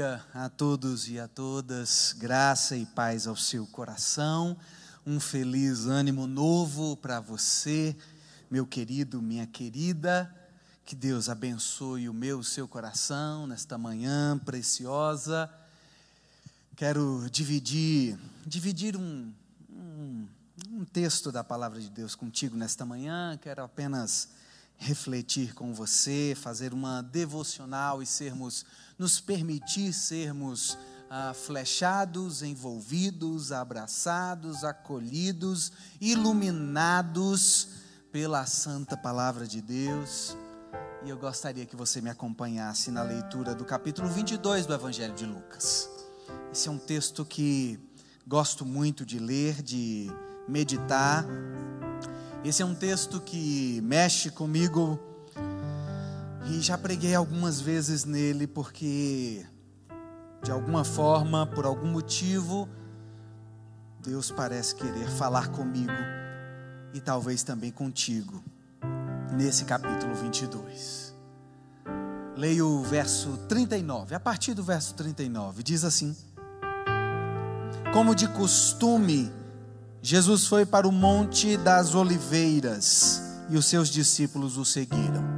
dia a todos e a todas, graça e paz ao seu coração, um feliz ânimo novo para você, meu querido, minha querida. Que Deus abençoe o meu, o seu coração nesta manhã preciosa. Quero dividir, dividir um, um, um texto da palavra de Deus contigo nesta manhã. Quero apenas refletir com você, fazer uma devocional e sermos, nos permitir sermos ah, flechados, envolvidos, abraçados, acolhidos, iluminados pela santa palavra de Deus. E eu gostaria que você me acompanhasse na leitura do capítulo 22 do Evangelho de Lucas. Esse é um texto que gosto muito de ler, de meditar esse é um texto que mexe comigo e já preguei algumas vezes nele porque, de alguma forma, por algum motivo, Deus parece querer falar comigo e talvez também contigo, nesse capítulo 22. Leio o verso 39, a partir do verso 39, diz assim: Como de costume, Jesus foi para o Monte das Oliveiras e os seus discípulos o seguiram.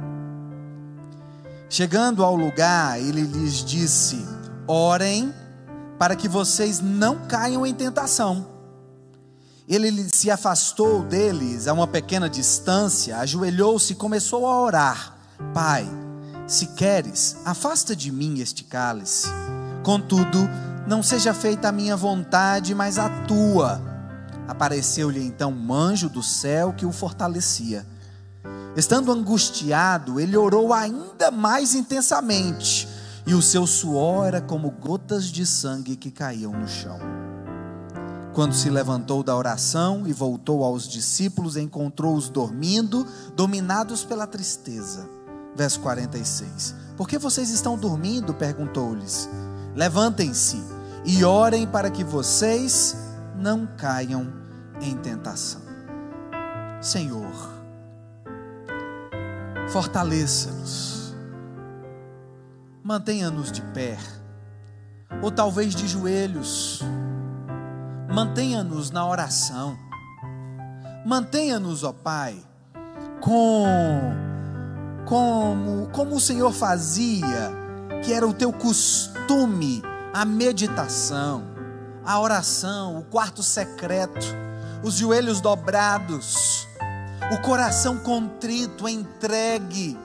Chegando ao lugar, ele lhes disse: Orem para que vocês não caiam em tentação. Ele se afastou deles a uma pequena distância, ajoelhou-se e começou a orar: Pai, se queres, afasta de mim este cálice. Contudo, não seja feita a minha vontade, mas a tua. Apareceu-lhe então um anjo do céu que o fortalecia. Estando angustiado, ele orou ainda mais intensamente, e o seu suor era como gotas de sangue que caíam no chão. Quando se levantou da oração e voltou aos discípulos, encontrou-os dormindo, dominados pela tristeza. Verso 46. Por que vocês estão dormindo? perguntou-lhes. Levantem-se e orem para que vocês não caiam em tentação. Senhor, fortaleça-nos, mantenha-nos de pé, ou talvez de joelhos, mantenha-nos na oração, mantenha-nos, ó Pai, com como, como o Senhor fazia, que era o teu costume, a meditação a oração, o quarto secreto, os joelhos dobrados, o coração contrito, entregue.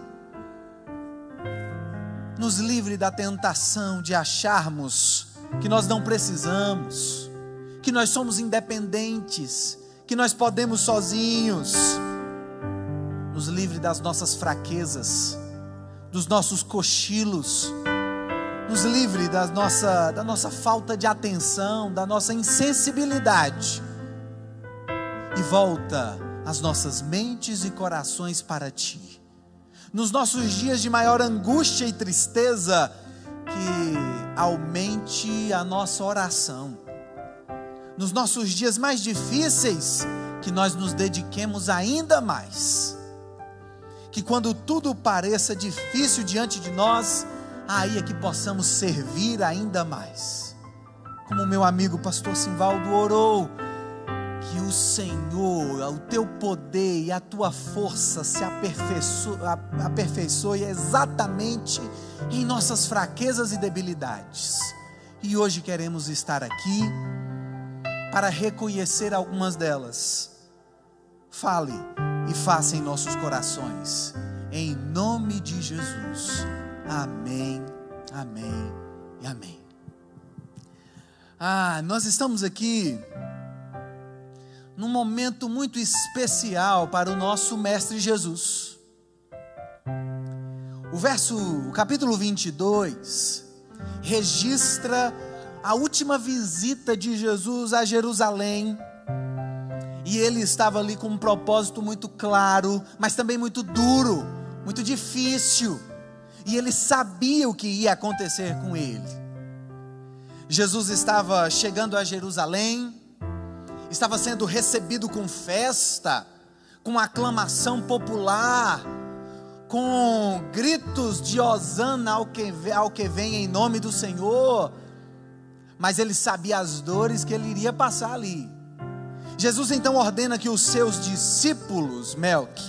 Nos livre da tentação de acharmos que nós não precisamos, que nós somos independentes, que nós podemos sozinhos. Nos livre das nossas fraquezas, dos nossos cochilos nos livre da nossa, da nossa falta de atenção, da nossa insensibilidade e volta as nossas mentes e corações para Ti. Nos nossos dias de maior angústia e tristeza, que aumente a nossa oração. Nos nossos dias mais difíceis, que nós nos dediquemos ainda mais. Que quando tudo pareça difícil diante de nós, aí é que possamos servir ainda mais. Como meu amigo pastor Simvaldo orou, que o Senhor, o teu poder e a tua força se aperfeiçoe, aperfeiçoe exatamente em nossas fraquezas e debilidades. E hoje queremos estar aqui para reconhecer algumas delas. Fale e faça em nossos corações, em nome de Jesus. Amém, amém e amém. Ah, nós estamos aqui num momento muito especial para o nosso Mestre Jesus. O verso, o capítulo 22, registra a última visita de Jesus a Jerusalém. E ele estava ali com um propósito muito claro, mas também muito duro, muito difícil e ele sabia o que ia acontecer com ele. Jesus estava chegando a Jerusalém, estava sendo recebido com festa, com aclamação popular, com gritos de Osana ao que, ao que vem em nome do Senhor, mas ele sabia as dores que ele iria passar ali. Jesus então ordena que os seus discípulos, Melk,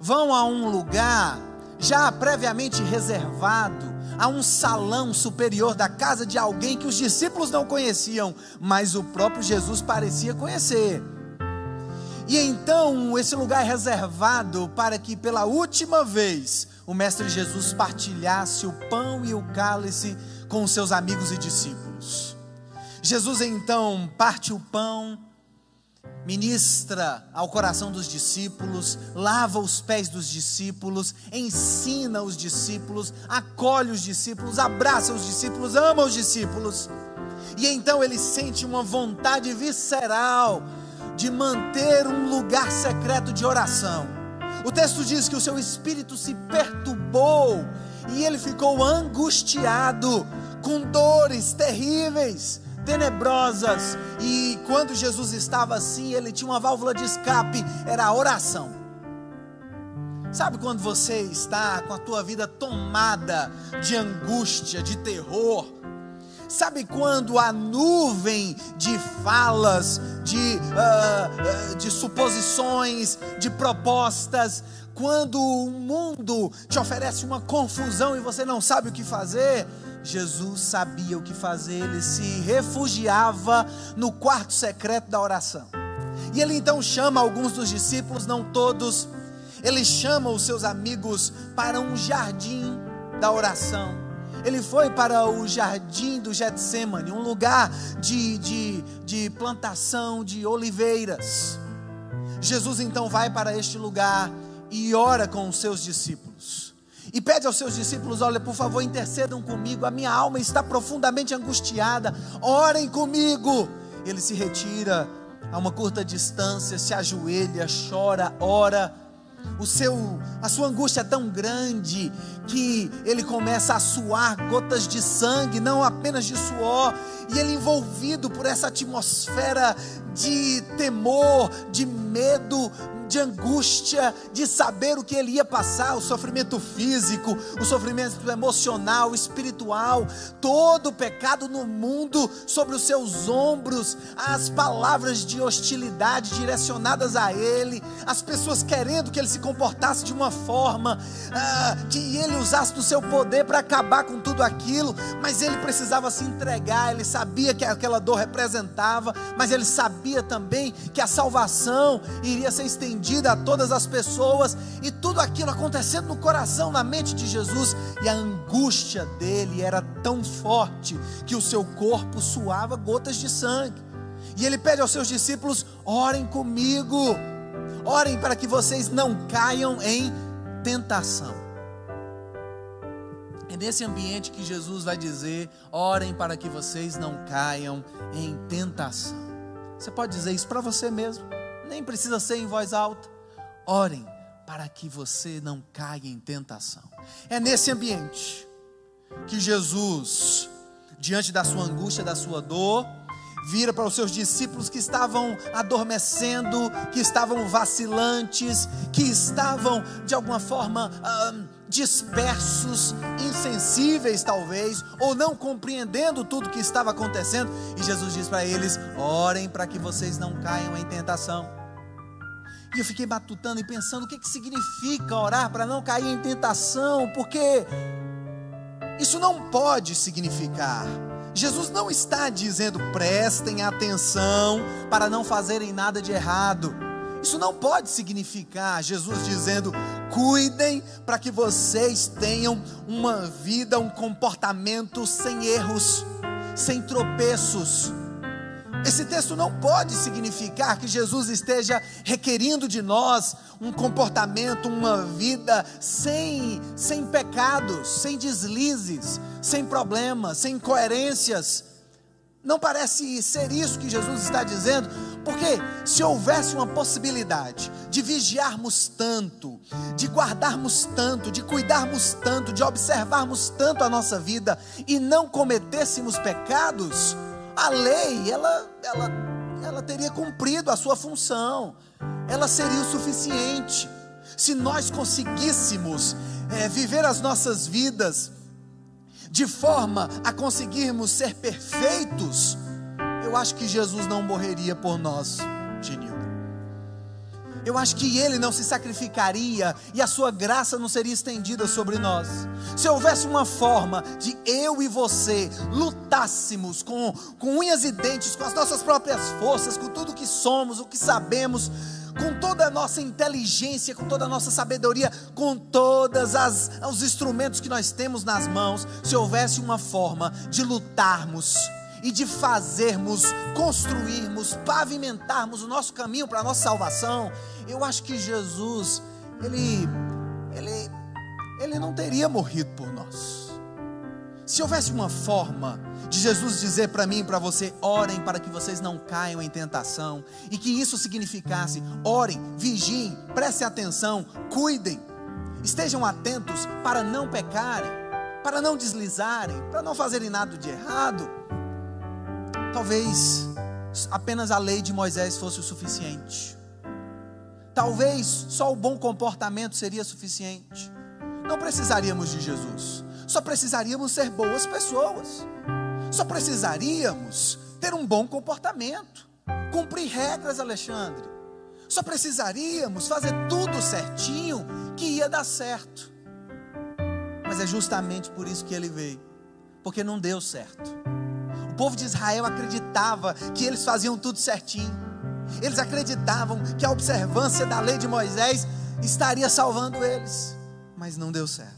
vão a um lugar já previamente reservado, a um salão superior da casa de alguém que os discípulos não conheciam, mas o próprio Jesus parecia conhecer. E então esse lugar é reservado para que pela última vez o Mestre Jesus partilhasse o pão e o cálice com os seus amigos e discípulos. Jesus então parte o pão, ministra ao coração dos discípulos, lava os pés dos discípulos, ensina os discípulos, acolhe os discípulos, abraça os discípulos, ama os discípulos. E então ele sente uma vontade visceral de manter um lugar secreto de oração. O texto diz que o seu espírito se perturbou e ele ficou angustiado, com dores terríveis, tenebrosas. E quando Jesus estava assim, ele tinha uma válvula de escape, era a oração. Sabe quando você está com a tua vida tomada de angústia, de terror, Sabe quando a nuvem de falas, de, uh, de suposições, de propostas, quando o mundo te oferece uma confusão e você não sabe o que fazer, Jesus sabia o que fazer, ele se refugiava no quarto secreto da oração. E ele então chama alguns dos discípulos, não todos, ele chama os seus amigos para um jardim da oração ele foi para o jardim do Getsemane, um lugar de, de, de plantação de oliveiras. Jesus então vai para este lugar e ora com os seus discípulos. E pede aos seus discípulos: Olha, por favor, intercedam comigo, a minha alma está profundamente angustiada, orem comigo. Ele se retira a uma curta distância, se ajoelha, chora, ora. O seu, a sua angústia é tão grande que ele começa a suar gotas de sangue, não apenas de suor, e ele envolvido por essa atmosfera de temor, de medo, de angústia, de saber o que ele ia passar, o sofrimento físico, o sofrimento emocional, espiritual, todo o pecado no mundo sobre os seus ombros, as palavras de hostilidade direcionadas a ele, as pessoas querendo que ele se comportasse de uma forma, ah, que ele usasse do seu poder para acabar com tudo aquilo, mas ele precisava se entregar, ele sabia que aquela dor representava, mas ele sabia também que a salvação iria ser estendida estendida a todas as pessoas, e tudo aquilo acontecendo no coração, na mente de Jesus, e a angústia dele era tão forte que o seu corpo suava gotas de sangue. E ele pede aos seus discípulos: orem comigo, orem para que vocês não caiam em tentação. É nesse ambiente que Jesus vai dizer: orem para que vocês não caiam em tentação. Você pode dizer isso para você mesmo nem precisa ser em voz alta. Orem para que você não caia em tentação. É nesse ambiente que Jesus, diante da sua angústia, da sua dor, vira para os seus discípulos que estavam adormecendo, que estavam vacilantes, que estavam de alguma forma dispersos, insensíveis talvez, ou não compreendendo tudo que estava acontecendo. E Jesus diz para eles: orem para que vocês não caiam em tentação. E eu fiquei batutando e pensando o que, que significa orar para não cair em tentação, porque isso não pode significar. Jesus não está dizendo prestem atenção para não fazerem nada de errado. Isso não pode significar Jesus dizendo cuidem para que vocês tenham uma vida, um comportamento sem erros, sem tropeços esse texto não pode significar que Jesus esteja requerindo de nós um comportamento, uma vida sem, sem pecados, sem deslizes, sem problemas, sem incoerências. Não parece ser isso que Jesus está dizendo, porque se houvesse uma possibilidade de vigiarmos tanto, de guardarmos tanto, de cuidarmos tanto, de observarmos tanto a nossa vida e não cometêssemos pecados, a lei, ela, ela, ela teria cumprido a sua função, ela seria o suficiente. se nós conseguíssemos é, viver as nossas vidas de forma a conseguirmos ser perfeitos, eu acho que Jesus não morreria por nós, Genildo. Eu acho que ele não se sacrificaria e a sua graça não seria estendida sobre nós. Se houvesse uma forma de eu e você lutássemos com, com unhas e dentes, com as nossas próprias forças, com tudo que somos, o que sabemos, com toda a nossa inteligência, com toda a nossa sabedoria, com todos os instrumentos que nós temos nas mãos, se houvesse uma forma de lutarmos e de fazermos, construirmos, pavimentarmos o nosso caminho para a nossa salvação, eu acho que Jesus, ele, ele, ele não teria morrido por nós. Se houvesse uma forma de Jesus dizer para mim e para você: orem para que vocês não caiam em tentação, e que isso significasse: orem, vigiem, prestem atenção, cuidem, estejam atentos para não pecarem, para não deslizarem, para não fazerem nada de errado. Talvez apenas a lei de Moisés fosse o suficiente. Talvez só o bom comportamento seria suficiente. Não precisaríamos de Jesus. Só precisaríamos ser boas pessoas. Só precisaríamos ter um bom comportamento, cumprir regras, Alexandre. Só precisaríamos fazer tudo certinho que ia dar certo. Mas é justamente por isso que ele veio, porque não deu certo. Povo de Israel acreditava que eles faziam tudo certinho. Eles acreditavam que a observância da lei de Moisés estaria salvando eles, mas não deu certo.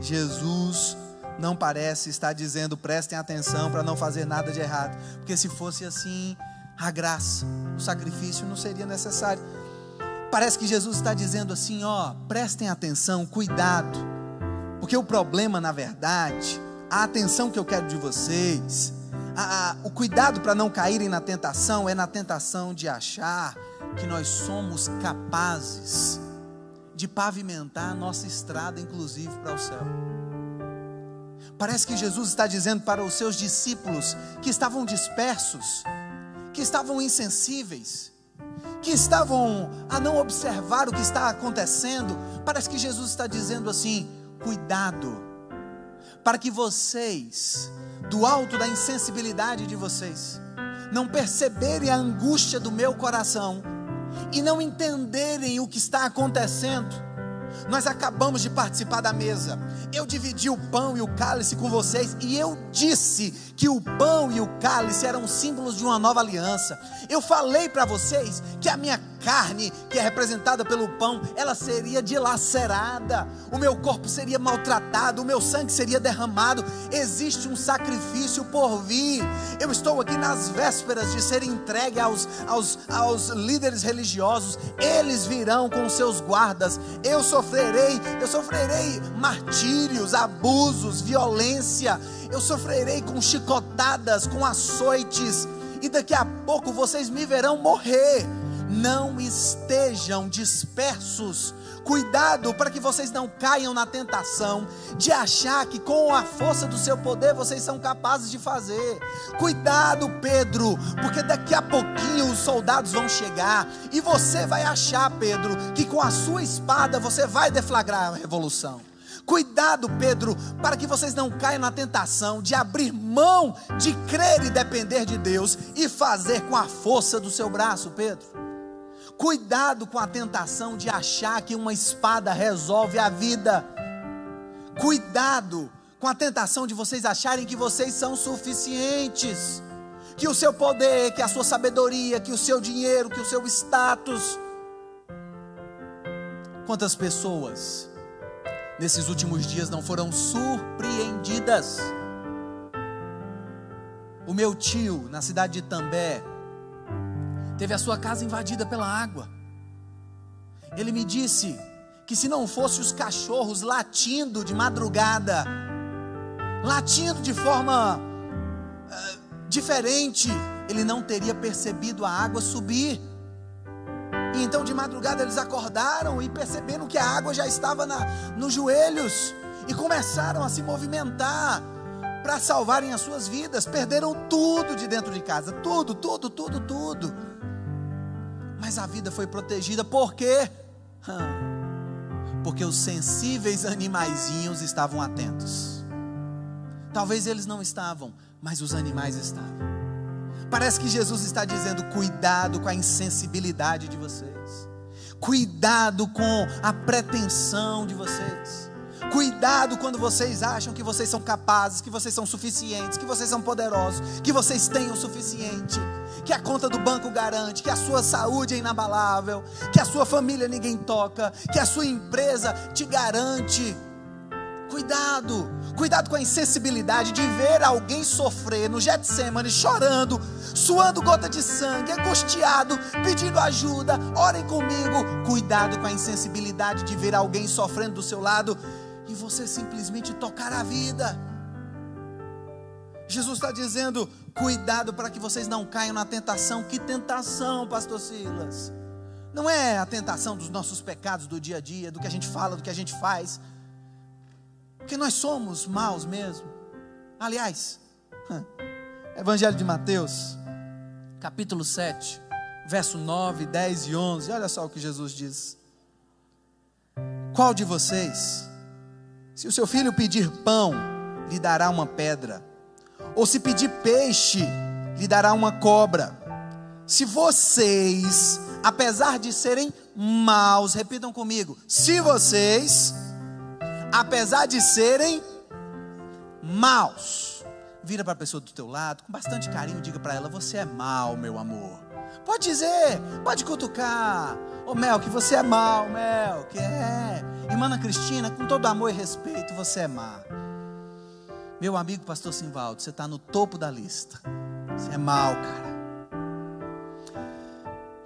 Jesus não parece estar dizendo prestem atenção para não fazer nada de errado, porque se fosse assim, a graça, o sacrifício não seria necessário. Parece que Jesus está dizendo assim: ó, prestem atenção, cuidado, porque o problema, na verdade, a atenção que eu quero de vocês, a, a, o cuidado para não caírem na tentação é na tentação de achar que nós somos capazes de pavimentar a nossa estrada, inclusive para o céu. Parece que Jesus está dizendo para os seus discípulos que estavam dispersos, que estavam insensíveis, que estavam a não observar o que está acontecendo. Parece que Jesus está dizendo assim: cuidado, para que vocês, do alto da insensibilidade de vocês, não perceberem a angústia do meu coração e não entenderem o que está acontecendo nós acabamos de participar da mesa. Eu dividi o pão e o cálice com vocês e eu disse que o pão e o cálice eram símbolos de uma nova aliança. Eu falei para vocês que a minha carne, que é representada pelo pão, ela seria dilacerada, o meu corpo seria maltratado, o meu sangue seria derramado. Existe um sacrifício por vir. Eu estou aqui nas vésperas de ser entregue aos, aos, aos líderes religiosos, eles virão com seus guardas. Eu sofrerei, eu sofrerei martírios, abusos, violência. Eu sofrerei com chicotadas, com açoites, e daqui a pouco vocês me verão morrer não estejam dispersos. Cuidado para que vocês não caiam na tentação de achar que com a força do seu poder vocês são capazes de fazer. Cuidado, Pedro, porque daqui a pouquinho os soldados vão chegar e você vai achar, Pedro, que com a sua espada você vai deflagrar a revolução. Cuidado, Pedro, para que vocês não caiam na tentação de abrir mão de crer e depender de Deus e fazer com a força do seu braço, Pedro. Cuidado com a tentação de achar que uma espada resolve a vida. Cuidado com a tentação de vocês acharem que vocês são suficientes. Que o seu poder, que a sua sabedoria, que o seu dinheiro, que o seu status. Quantas pessoas nesses últimos dias não foram surpreendidas? O meu tio, na cidade de També, teve a sua casa invadida pela água. Ele me disse que se não fosse os cachorros latindo de madrugada, latindo de forma uh, diferente, ele não teria percebido a água subir. E então de madrugada eles acordaram e perceberam que a água já estava na, nos joelhos e começaram a se movimentar para salvarem as suas vidas. Perderam tudo de dentro de casa, tudo, tudo, tudo, tudo mas a vida foi protegida, por quê? Porque os sensíveis animaizinhos estavam atentos. Talvez eles não estavam, mas os animais estavam. Parece que Jesus está dizendo: cuidado com a insensibilidade de vocês, cuidado com a pretensão de vocês. Cuidado quando vocês acham que vocês são capazes, que vocês são suficientes, que vocês são poderosos, que vocês têm o suficiente, que a conta do banco garante, que a sua saúde é inabalável, que a sua família ninguém toca, que a sua empresa te garante. Cuidado, cuidado com a insensibilidade de ver alguém sofrer no Getsemane, chorando, suando gota de sangue, angustiado, pedindo ajuda. Orem comigo. Cuidado com a insensibilidade de ver alguém sofrendo do seu lado e você simplesmente tocar a vida. Jesus está dizendo: cuidado para que vocês não caiam na tentação. Que tentação, Pastor Silas? Não é a tentação dos nossos pecados do dia a dia, do que a gente fala, do que a gente faz. Porque nós somos maus mesmo. Aliás, Evangelho de Mateus, capítulo 7, verso 9, 10 e 11. Olha só o que Jesus diz. Qual de vocês se o seu filho pedir pão, lhe dará uma pedra. Ou se pedir peixe, lhe dará uma cobra. Se vocês, apesar de serem maus, repitam comigo: se vocês, apesar de serem maus, vira para a pessoa do teu lado, com bastante carinho, diga para ela: você é mau, meu amor. Pode dizer, pode cutucar. Ô Mel, que você é mal, Mel, que é. Irmã Ana Cristina, com todo amor e respeito, você é má. Meu amigo pastor Simvaldo, você está no topo da lista. Você é mal, cara.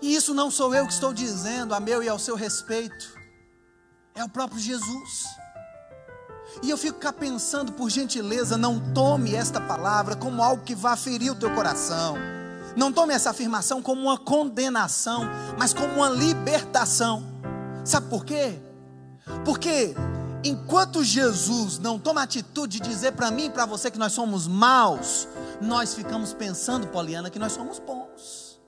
E isso não sou eu que estou dizendo a meu e ao seu respeito. É o próprio Jesus. E eu fico cá pensando, por gentileza, não tome esta palavra como algo que vá ferir o teu coração. Não tome essa afirmação como uma condenação, mas como uma libertação. Sabe por quê? Porque enquanto Jesus não toma atitude de dizer para mim e para você que nós somos maus, nós ficamos pensando, Poliana, que nós somos bons.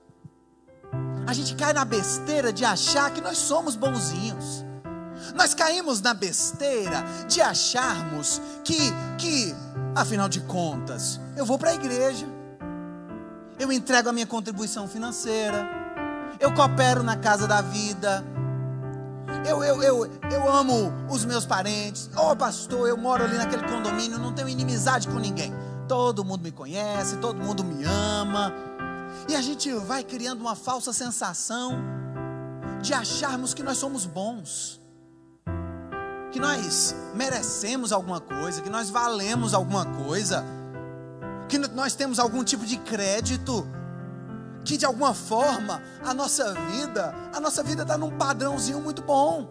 A gente cai na besteira de achar que nós somos bonzinhos. Nós caímos na besteira de acharmos que, que afinal de contas, eu vou para a igreja eu entrego a minha contribuição financeira, eu coopero na casa da vida, eu, eu, eu, eu amo os meus parentes, ô oh, pastor, eu moro ali naquele condomínio, não tenho inimizade com ninguém, todo mundo me conhece, todo mundo me ama, e a gente vai criando uma falsa sensação de acharmos que nós somos bons, que nós merecemos alguma coisa, que nós valemos alguma coisa que nós temos algum tipo de crédito, que de alguma forma a nossa vida, a nossa vida está num padrãozinho muito bom.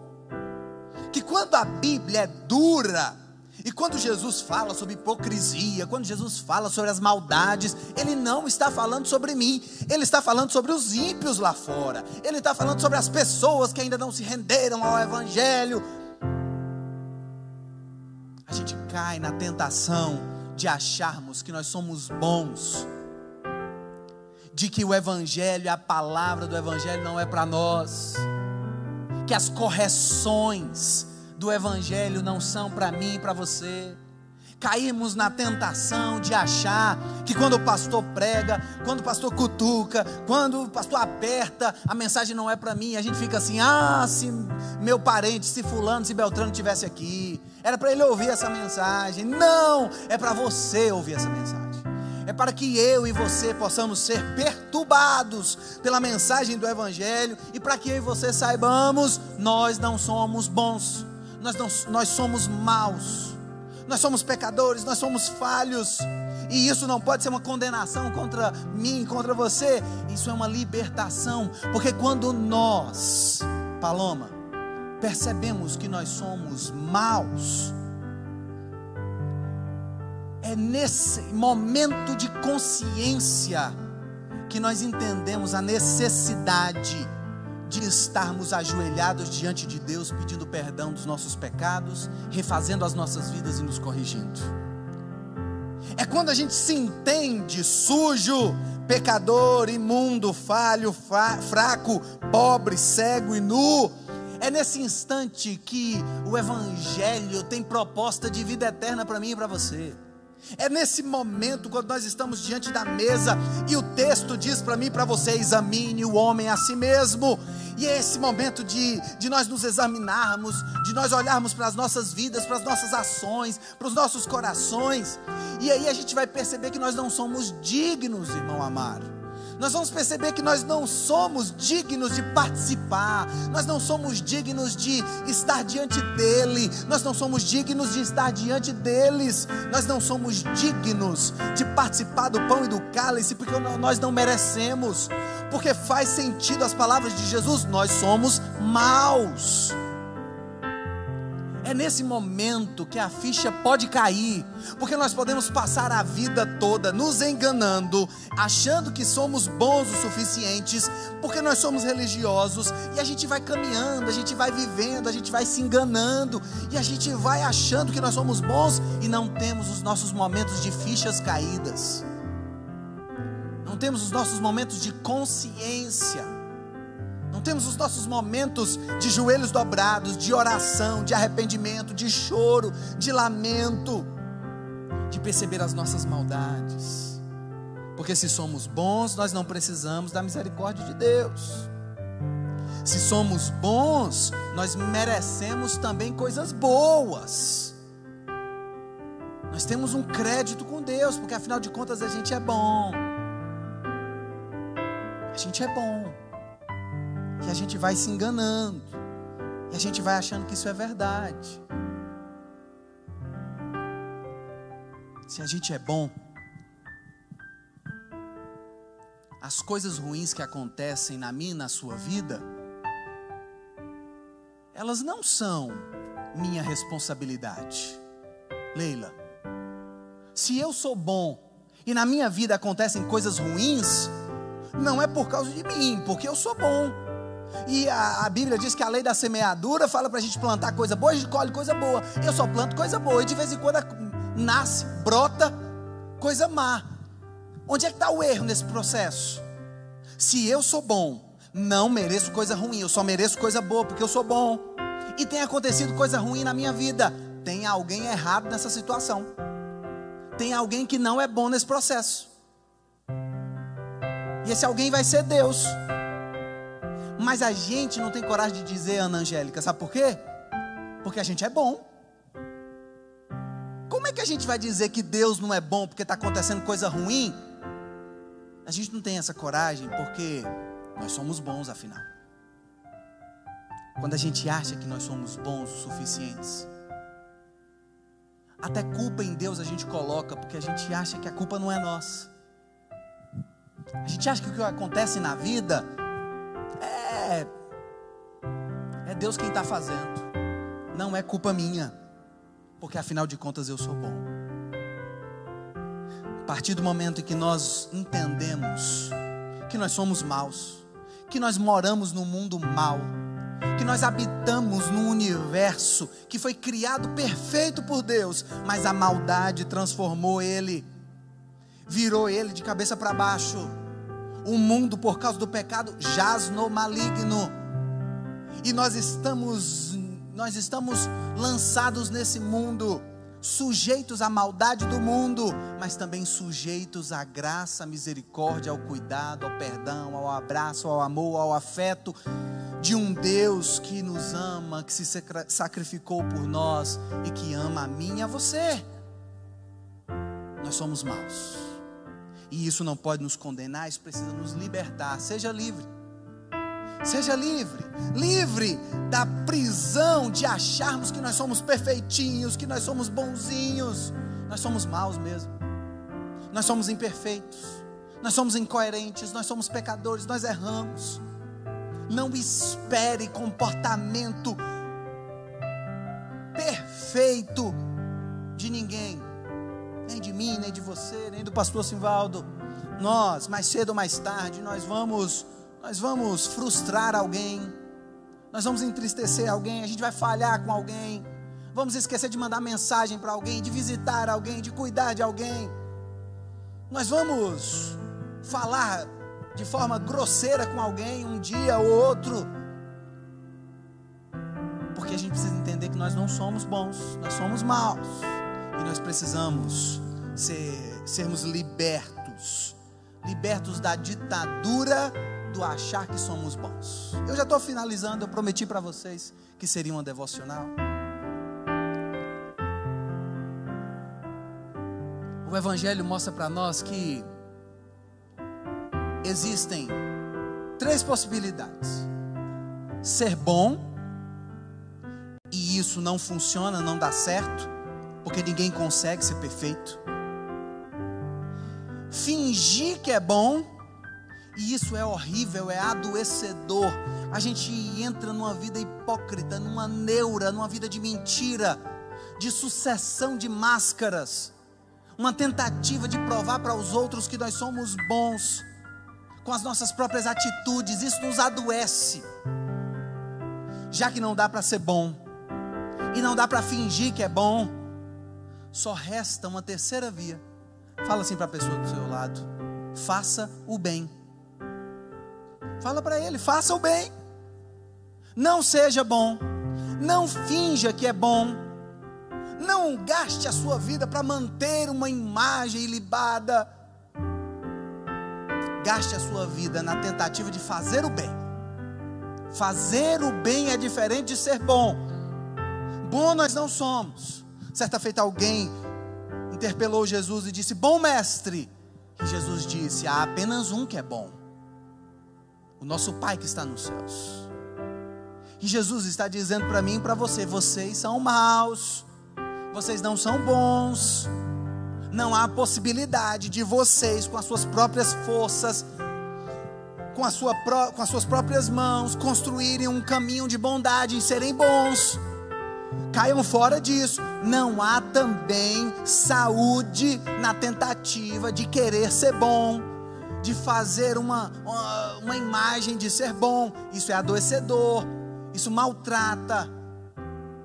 Que quando a Bíblia é dura, e quando Jesus fala sobre hipocrisia, quando Jesus fala sobre as maldades, Ele não está falando sobre mim, Ele está falando sobre os ímpios lá fora, Ele está falando sobre as pessoas que ainda não se renderam ao Evangelho. A gente cai na tentação de acharmos que nós somos bons, de que o Evangelho, a palavra do Evangelho não é para nós, que as correções do Evangelho não são para mim e para você. Caímos na tentação de achar que quando o pastor prega, quando o pastor cutuca, quando o pastor aperta, a mensagem não é para mim. A gente fica assim: ah, se meu parente, se Fulano, se Beltrano tivesse aqui, era para ele ouvir essa mensagem. Não, é para você ouvir essa mensagem. É para que eu e você possamos ser perturbados pela mensagem do Evangelho e para que eu e você saibamos: nós não somos bons, nós, não, nós somos maus, nós somos pecadores, nós somos falhos. E isso não pode ser uma condenação contra mim, contra você. Isso é uma libertação. Porque quando nós, Paloma, percebemos que nós somos maus, é nesse momento de consciência que nós entendemos a necessidade de estarmos ajoelhados diante de Deus, pedindo perdão dos nossos pecados, refazendo as nossas vidas e nos corrigindo. É quando a gente se entende sujo, pecador, imundo, falho, fraco, pobre, cego e nu, É nesse instante que o Evangelho tem proposta de vida eterna para mim e para você. É nesse momento, quando nós estamos diante da mesa e o texto diz para mim e para você: examine o homem a si mesmo. E é esse momento de, de nós nos examinarmos, de nós olharmos para as nossas vidas, para as nossas ações, para os nossos corações. E aí a gente vai perceber que nós não somos dignos, irmão amado nós vamos perceber que nós não somos dignos de participar, nós não somos dignos de estar diante dEle, nós não somos dignos de estar diante deles, nós não somos dignos de participar do pão e do cálice, porque nós não merecemos, porque faz sentido as palavras de Jesus, nós somos maus. É nesse momento que a ficha pode cair, porque nós podemos passar a vida toda nos enganando, achando que somos bons o suficientes, porque nós somos religiosos, e a gente vai caminhando, a gente vai vivendo, a gente vai se enganando, e a gente vai achando que nós somos bons e não temos os nossos momentos de fichas caídas, não temos os nossos momentos de consciência não temos os nossos momentos de joelhos dobrados, de oração, de arrependimento, de choro, de lamento, de perceber as nossas maldades. Porque se somos bons, nós não precisamos da misericórdia de Deus. Se somos bons, nós merecemos também coisas boas. Nós temos um crédito com Deus, porque afinal de contas a gente é bom. A gente é bom que a gente vai se enganando, e a gente vai achando que isso é verdade. Se a gente é bom, as coisas ruins que acontecem na minha e na sua vida, elas não são minha responsabilidade. Leila, se eu sou bom e na minha vida acontecem coisas ruins, não é por causa de mim, porque eu sou bom. E a, a, Bíblia diz que a lei da semeadura fala para a gente plantar coisa boa, a gente colhe coisa boa. Eu só planto coisa boa, e de vez em quando nasce, brota coisa má. Onde é que está o erro nesse processo? Se eu sou bom, não mereço coisa ruim, eu só mereço coisa boa, porque eu sou bom. E tem acontecido coisa ruim na minha vida. Tem alguém errado nessa situação. Tem alguém que não é bom nesse processo. E esse alguém vai ser Deus. Mas a gente não tem coragem de dizer, Ana Angélica, sabe por quê? Porque a gente é bom. Como é que a gente vai dizer que Deus não é bom porque está acontecendo coisa ruim? A gente não tem essa coragem porque nós somos bons, afinal. Quando a gente acha que nós somos bons o suficientes, até culpa em Deus a gente coloca, porque a gente acha que a culpa não é nossa. A gente acha que o que acontece na vida é. É Deus quem está fazendo. Não é culpa minha. Porque afinal de contas eu sou bom. A partir do momento em que nós entendemos que nós somos maus, que nós moramos no mundo mau, que nós habitamos num universo que foi criado perfeito por Deus, mas a maldade transformou ele, virou ele de cabeça para baixo o mundo, por causa do pecado, jaz no maligno. E nós estamos, nós estamos lançados nesse mundo, sujeitos à maldade do mundo, mas também sujeitos à graça, à misericórdia, ao cuidado, ao perdão, ao abraço, ao amor, ao afeto de um Deus que nos ama, que se sacrificou por nós e que ama a mim e a você. Nós somos maus. E isso não pode nos condenar, isso precisa nos libertar. Seja livre. Seja livre, livre da prisão de acharmos que nós somos perfeitinhos, que nós somos bonzinhos. Nós somos maus mesmo. Nós somos imperfeitos. Nós somos incoerentes, nós somos pecadores, nós erramos. Não espere comportamento perfeito de ninguém mim, nem de você, nem do pastor Simvaldo. Nós, mais cedo ou mais tarde, nós vamos, nós vamos frustrar alguém. Nós vamos entristecer alguém, a gente vai falhar com alguém. Vamos esquecer de mandar mensagem para alguém, de visitar alguém, de cuidar de alguém. Nós vamos falar de forma grosseira com alguém um dia ou outro. gente precisa entender que nós não somos bons, nós somos maus. E nós precisamos ser, sermos libertos libertos da ditadura do achar que somos bons. Eu já estou finalizando, eu prometi para vocês que seria uma devocional. O Evangelho mostra para nós que existem três possibilidades: ser bom, e isso não funciona, não dá certo, porque ninguém consegue ser perfeito. Fingir que é bom, e isso é horrível, é adoecedor. A gente entra numa vida hipócrita, numa neura, numa vida de mentira, de sucessão de máscaras, uma tentativa de provar para os outros que nós somos bons, com as nossas próprias atitudes, isso nos adoece. Já que não dá para ser bom, e não dá para fingir que é bom, só resta uma terceira via. Fala assim para a pessoa do seu lado: faça o bem. Fala para ele: faça o bem. Não seja bom. Não finja que é bom. Não gaste a sua vida para manter uma imagem ilibada. Gaste a sua vida na tentativa de fazer o bem. Fazer o bem é diferente de ser bom. Bom nós não somos. Certa feita alguém interpelou Jesus e disse: Bom mestre. E Jesus disse: Há apenas um que é bom o nosso Pai que está nos céus. E Jesus está dizendo para mim e para você: vocês são maus, vocês não são bons, não há possibilidade de vocês, com as suas próprias forças, com, a sua, com as suas próprias mãos, construírem um caminho de bondade e serem bons. Caiam fora disso. Não há também saúde na tentativa de querer ser bom de fazer uma, uma, uma imagem de ser bom. Isso é adoecedor, isso maltrata,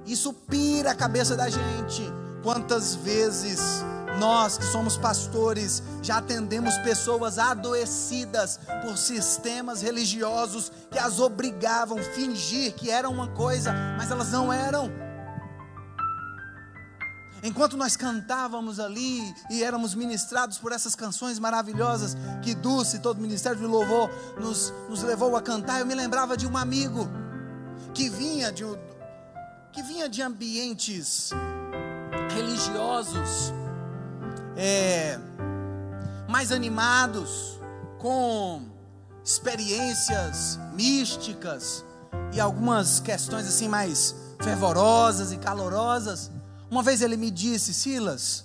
isso pira a cabeça da gente. Quantas vezes nós que somos pastores já atendemos pessoas adoecidas por sistemas religiosos que as obrigavam a fingir que eram uma coisa, mas elas não eram. Enquanto nós cantávamos ali e éramos ministrados por essas canções maravilhosas que Dulce, todo o Ministério de Louvor, nos, nos levou a cantar, eu me lembrava de um amigo que vinha de, que vinha de ambientes religiosos, é, mais animados, com experiências místicas e algumas questões assim mais fervorosas e calorosas. Uma vez ele me disse, Silas,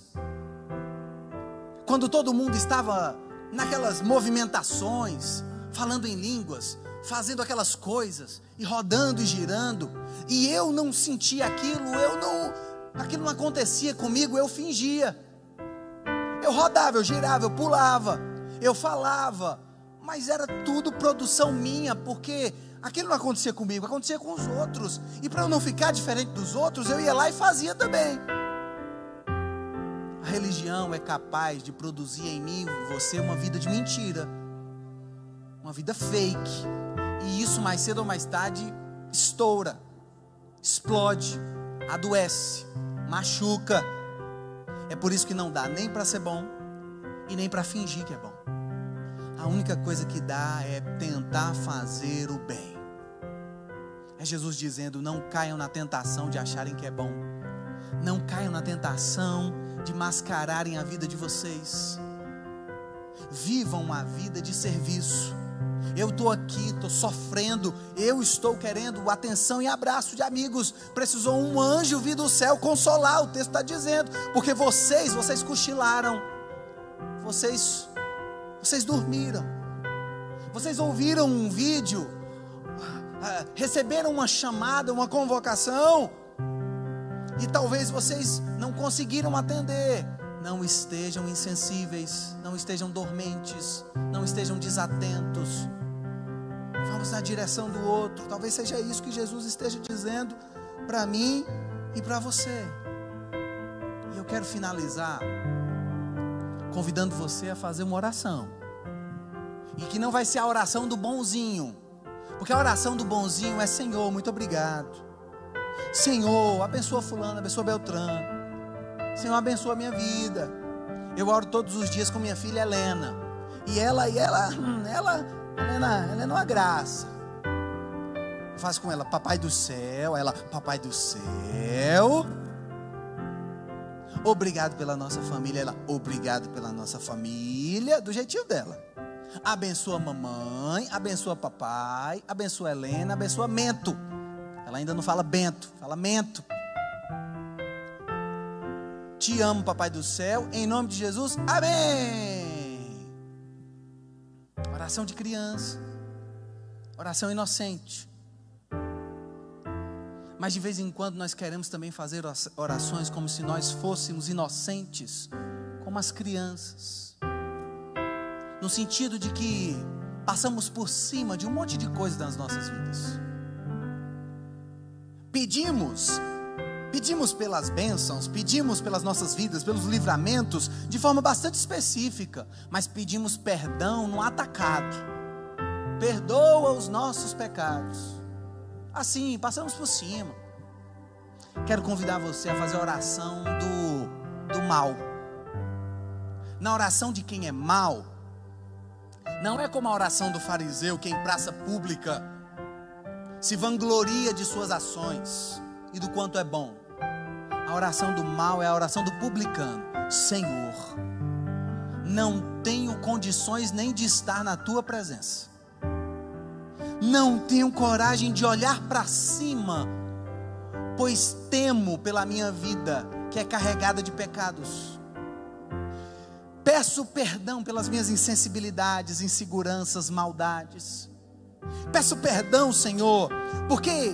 quando todo mundo estava naquelas movimentações, falando em línguas, fazendo aquelas coisas, e rodando e girando, e eu não sentia aquilo, eu não, aquilo não acontecia comigo, eu fingia. Eu rodava, eu girava, eu pulava, eu falava, mas era tudo produção minha, porque aquilo não acontecia comigo, acontecia com os outros. E para eu não ficar diferente dos outros, eu ia lá e fazia também. A religião é capaz de produzir em mim você uma vida de mentira, uma vida fake. E isso mais cedo ou mais tarde estoura, explode, adoece, machuca. É por isso que não dá nem para ser bom e nem para fingir que é bom. A única coisa que dá é tentar fazer o bem. É Jesus dizendo: não caiam na tentação de acharem que é bom. Não caiam na tentação de mascararem a vida de vocês. Vivam uma vida de serviço. Eu estou aqui, estou sofrendo. Eu estou querendo atenção e abraço de amigos. Precisou um anjo vir do céu consolar. O texto está dizendo, porque vocês, vocês cochilaram. Vocês, vocês dormiram. Vocês ouviram um vídeo ah, receberam uma chamada, uma convocação, e talvez vocês não conseguiram atender. Não estejam insensíveis, não estejam dormentes, não estejam desatentos. Vamos na direção do outro. Talvez seja isso que Jesus esteja dizendo para mim e para você. E eu quero finalizar convidando você a fazer uma oração. E que não vai ser a oração do bonzinho porque a oração do bonzinho é: Senhor, muito obrigado. Senhor, abençoa fulano, abençoa Beltrano. Senhor, abençoa a minha vida. Eu oro todos os dias com minha filha Helena. E ela, e ela, hum, ela, Helena, Helena é uma graça. Faço com ela, papai do céu, ela, papai do céu. Obrigado pela nossa família, ela, obrigado pela nossa família, do jeitinho dela. Abençoa mamãe, abençoa papai, abençoa Helena, abençoa Mento. Ela ainda não fala Bento, fala Mento. Te amo, papai do céu, em nome de Jesus, amém. Oração de criança, oração inocente. Mas de vez em quando nós queremos também fazer orações como se nós fôssemos inocentes, como as crianças no sentido de que passamos por cima de um monte de coisas nas nossas vidas. Pedimos, pedimos pelas bênçãos, pedimos pelas nossas vidas, pelos livramentos, de forma bastante específica, mas pedimos perdão no atacado. Perdoa os nossos pecados. Assim, passamos por cima. Quero convidar você a fazer a oração do, do mal. Na oração de quem é mal, não é como a oração do fariseu que em praça pública se vangloria de suas ações e do quanto é bom. A oração do mal é a oração do publicano. Senhor, não tenho condições nem de estar na tua presença. Não tenho coragem de olhar para cima, pois temo pela minha vida que é carregada de pecados. Peço perdão pelas minhas insensibilidades, inseguranças, maldades. Peço perdão, Senhor, porque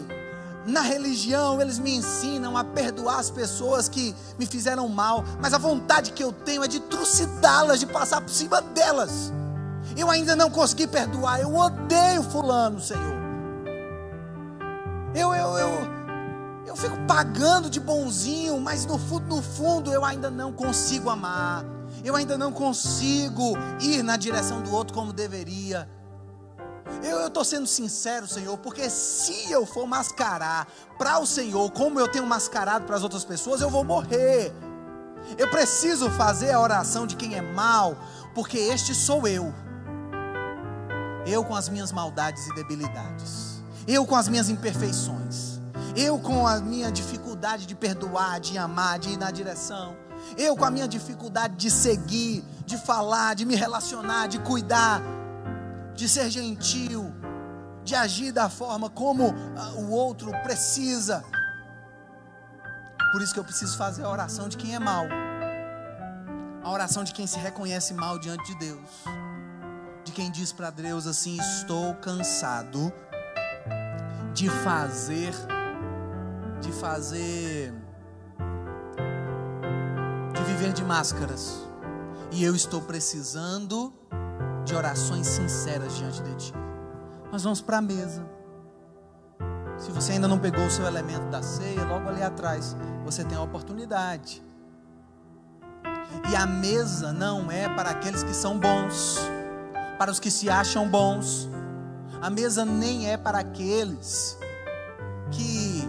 na religião eles me ensinam a perdoar as pessoas que me fizeram mal, mas a vontade que eu tenho é de trucidá-las, de passar por cima delas. Eu ainda não consegui perdoar, eu odeio Fulano, Senhor. Eu, eu, eu, eu fico pagando de bonzinho, mas no fundo, no fundo eu ainda não consigo amar eu ainda não consigo ir na direção do outro como deveria. Eu estou sendo sincero, Senhor, porque se eu for mascarar para o Senhor como eu tenho mascarado para as outras pessoas, eu vou morrer. Eu preciso fazer a oração de quem é mal, porque este sou eu. Eu com as minhas maldades e debilidades. Eu com as minhas imperfeições. Eu com a minha dificuldade de perdoar, de amar, de ir na direção. Eu com a minha dificuldade de seguir, de falar, de me relacionar, de cuidar, de ser gentil, de agir da forma como ah, o outro precisa. Por isso que eu preciso fazer a oração de quem é mal. A oração de quem se reconhece mal diante de Deus. De quem diz para Deus assim: Estou cansado de fazer, de fazer viver de máscaras. E eu estou precisando de orações sinceras diante de Ti. Nós vamos para a mesa. Se você ainda não pegou o seu elemento da ceia, logo ali atrás, você tem a oportunidade. E a mesa não é para aqueles que são bons, para os que se acham bons. A mesa nem é para aqueles que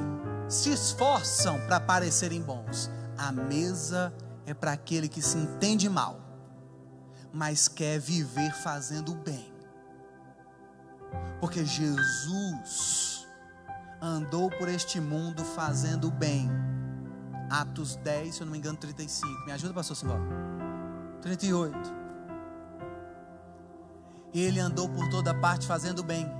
se esforçam para parecerem bons. A mesa é para aquele que se entende mal, mas quer viver fazendo o bem. Porque Jesus andou por este mundo fazendo o bem. Atos 10, se eu não me engano, 35. Me ajuda, pastor Simão. 38. Ele andou por toda parte fazendo bem.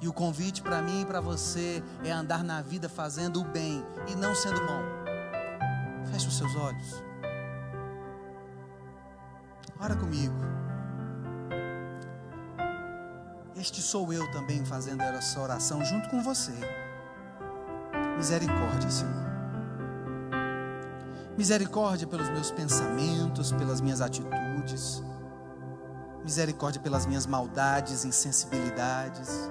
E o convite para mim e para você é andar na vida fazendo o bem e não sendo bom. Feche os seus olhos. Ora comigo. Este sou eu também fazendo essa oração junto com você. Misericórdia, Senhor. Misericórdia pelos meus pensamentos, pelas minhas atitudes. Misericórdia pelas minhas maldades, insensibilidades.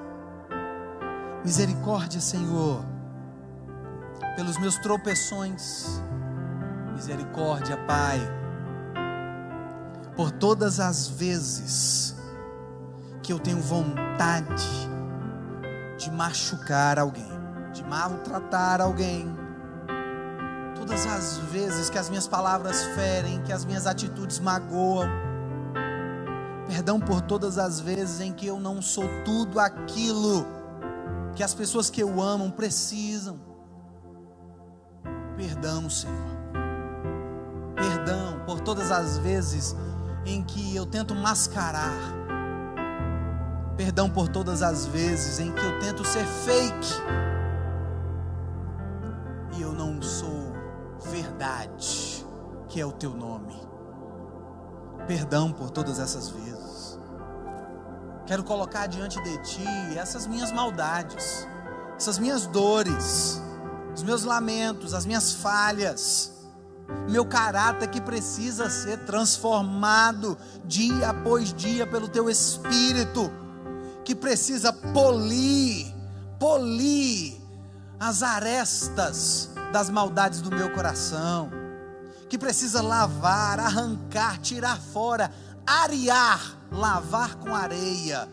Misericórdia, Senhor, pelos meus tropeções Misericórdia, Pai, por todas as vezes que eu tenho vontade de machucar alguém, de maltratar alguém, todas as vezes que as minhas palavras ferem, que as minhas atitudes magoam, perdão por todas as vezes em que eu não sou tudo aquilo que as pessoas que eu amo precisam. Perdão, Senhor. Perdão por todas as vezes em que eu tento mascarar. Perdão por todas as vezes em que eu tento ser fake. E eu não sou verdade, que é o teu nome. Perdão por todas essas vezes. Quero colocar diante de ti essas minhas maldades, essas minhas dores, os meus lamentos, as minhas falhas, meu caráter que precisa ser transformado dia após dia pelo teu espírito, que precisa polir, polir as arestas das maldades do meu coração, que precisa lavar, arrancar, tirar fora, arear, lavar com areia.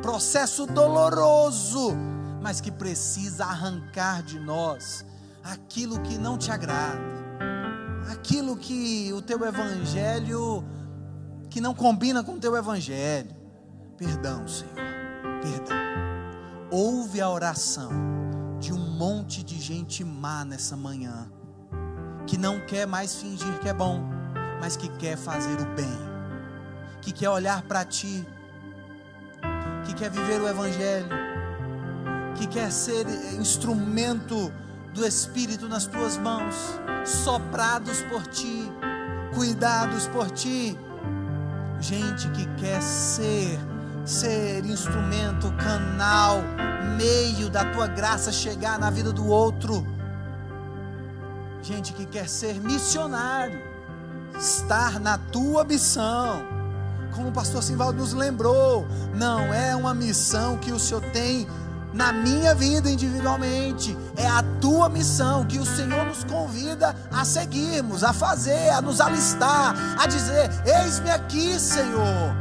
Processo doloroso, mas que precisa arrancar de nós aquilo que não te agrada, aquilo que o teu evangelho que não combina com o teu evangelho. Perdão, Senhor. Perdão. Ouve a oração de um monte de gente má nessa manhã, que não quer mais fingir que é bom, mas que quer fazer o bem, que quer olhar para ti, que quer viver o Evangelho, que quer ser instrumento do Espírito nas tuas mãos, soprados por ti, cuidados por ti, gente que quer ser, ser instrumento, canal, meio da tua graça chegar na vida do outro. Gente que quer ser missionário, estar na tua missão. Como o pastor Simvaldo nos lembrou, não é uma missão que o Senhor tem na minha vida individualmente, é a tua missão que o Senhor nos convida a seguirmos, a fazer, a nos alistar, a dizer: Eis-me aqui, Senhor,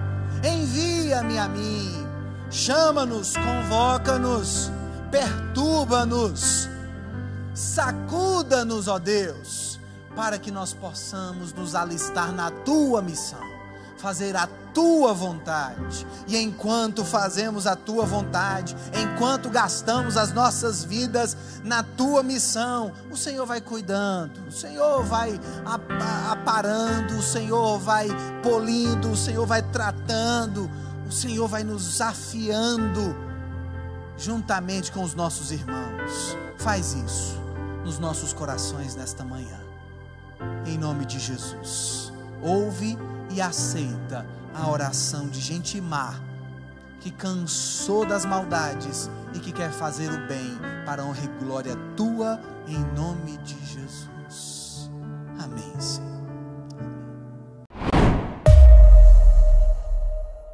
envia-me a mim. Chama-nos, convoca-nos, perturba-nos, sacuda-nos, ó Deus, para que nós possamos nos alistar na tua missão, fazer a tua vontade. E enquanto fazemos a tua vontade, enquanto gastamos as nossas vidas na tua missão, o Senhor vai cuidando, o Senhor vai aparando, o Senhor vai polindo, o Senhor vai tratando o Senhor vai nos afiando juntamente com os nossos irmãos. Faz isso nos nossos corações nesta manhã. Em nome de Jesus. Ouve e aceita a oração de gente má que cansou das maldades e que quer fazer o bem para a honra e glória tua, em nome de Jesus. Amém, Senhor.